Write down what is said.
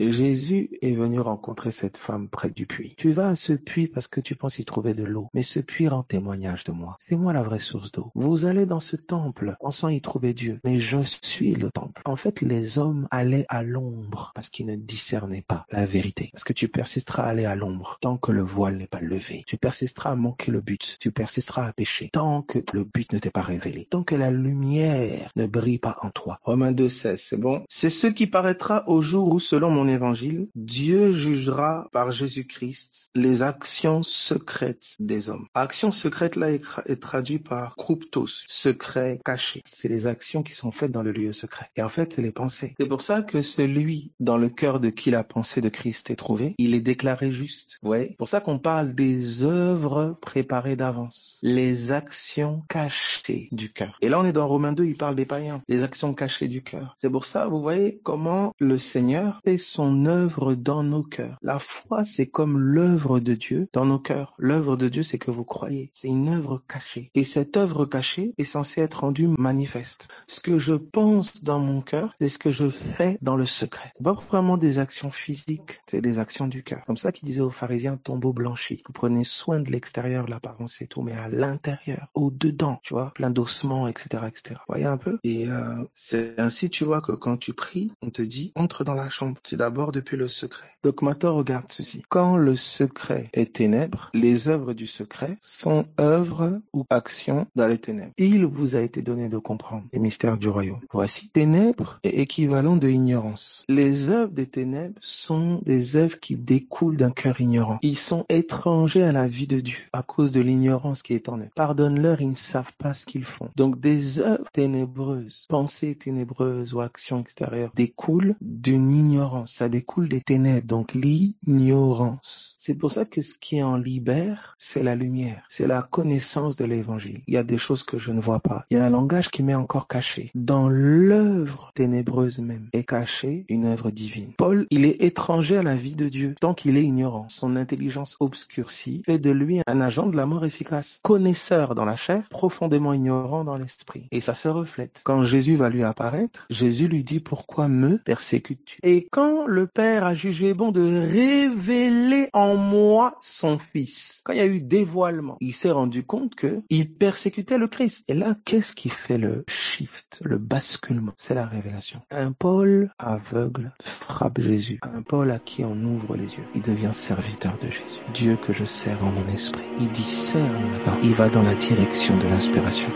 Jésus est venu rencontrer cette femme près du puits. Tu vas à ce puits parce que tu penses y trouver de l'eau, mais ce puits rend témoignage de moi. C'est moi la vraie source d'eau. Vous allez dans ce temple pensant y trouver Dieu, mais je suis le temple. En fait, les hommes allaient à l'ombre parce qu'ils ne discernaient pas la vérité. Parce que tu persisteras à aller à l'ombre tant que le voile n'est pas levé. Tu persisteras à manquer le but. Tu persisteras à pécher tant que le but ne t'est pas révélé. Tant que la lumière ne brille pas en toi. Romains 2, 16, c'est bon? C'est ce qui paraîtra au jour où, selon mon évangile, Dieu jugera par Jésus-Christ les actions secrètes des hommes. Action secrète là est, traduit par cryptos, secret caché. C'est les actions qui sont faites dans le lieu secret. Et en fait, c'est les pensées. C'est pour ça que celui dans le cœur de qui la pensée de Christ est trouvée, il est déclaré juste. Vous voyez? pour ça qu'on parle des œuvres préparées d'avance. Les actions cachées du cœur. Et là, on est dans Romains 2, il parle des païens. Les actions cachées du cœur. C'est pour ça, vous voyez comment le Seigneur fait son œuvre dans nos cœurs. La foi, c'est comme l'œuvre de Dieu dans nos cœurs. L'œuvre de Dieu, c'est que vous croyez. C'est une œuvre cachée. Et cette œuvre cachée est censée être rendue manifeste. Ce que je pense dans mon cœur, c'est ce que je fais dans le secret. C'est pas vraiment des actions physiques, c'est des actions du cœur. Comme ça qu'il disait aux pharisiens, tombeau blanchi. Vous prenez soin de l'extérieur, l'apparence et tout, mais à l'intérieur, au dedans, tu vois, plein d'ossements, etc., etc. Voyez un peu? Et euh, c'est ainsi, tu vois, que quand tu pries, on te dit, entre dans la chambre. C'est d'abord depuis le secret. Donc maintenant, regarde ceci. Quand le secret est ténèbres, les œuvres du secret sont œuvres ou actions dans les ténèbres. Il vous a été donné de comprendre les mystères du royaume. Voici, ténèbres est équivalent de ignorance. Les œuvres des ténèbres sont des œuvres qui découlent d'un cœur ignorant. Ils sont étrangers à la vie de Dieu à cause de l'ignorance qui est en eux. Pardonne-leur, ils ne savent pas ce qu'ils font. Donc des œuvres ténébreuses, pensées ténébreuses ou actions extérieures découlent d'une ignorance. Ça découle des ténèbres, donc l'ignorance. C'est pour ça que ce qui en libère, c'est la lumière, c'est la connaissance de l'évangile. Il y a des choses que je ne vois pas. Il y a un langage qui m'est encore caché. Dans l'œuvre ténébreuse même est cachée une œuvre divine. Paul, il est étranger à la vie de Dieu tant qu'il est ignorant. Son intelligence obscurcie fait de lui un agent de la mort efficace. Connaisseur dans la chair, profondément ignorant dans l'esprit. Et ça se reflète. Quand Jésus va lui apparaître, Jésus lui dit pourquoi me persécutes-tu? Et quand le Père a jugé bon de révéler en moi son Fils, quand il y a eu dévoilement, il s'est rendu compte que il persécutait le Christ. Et là, qu'est-ce qui fait le shift, le basculement? C'est la révélation. Un Paul aveugle frappe Jésus. Un Paul à qui on ouvre les yeux. Il devient serviteur de Jésus. Dieu que je sers en mon esprit. Il discerne maintenant. Il va dans la direction de l'inspiration.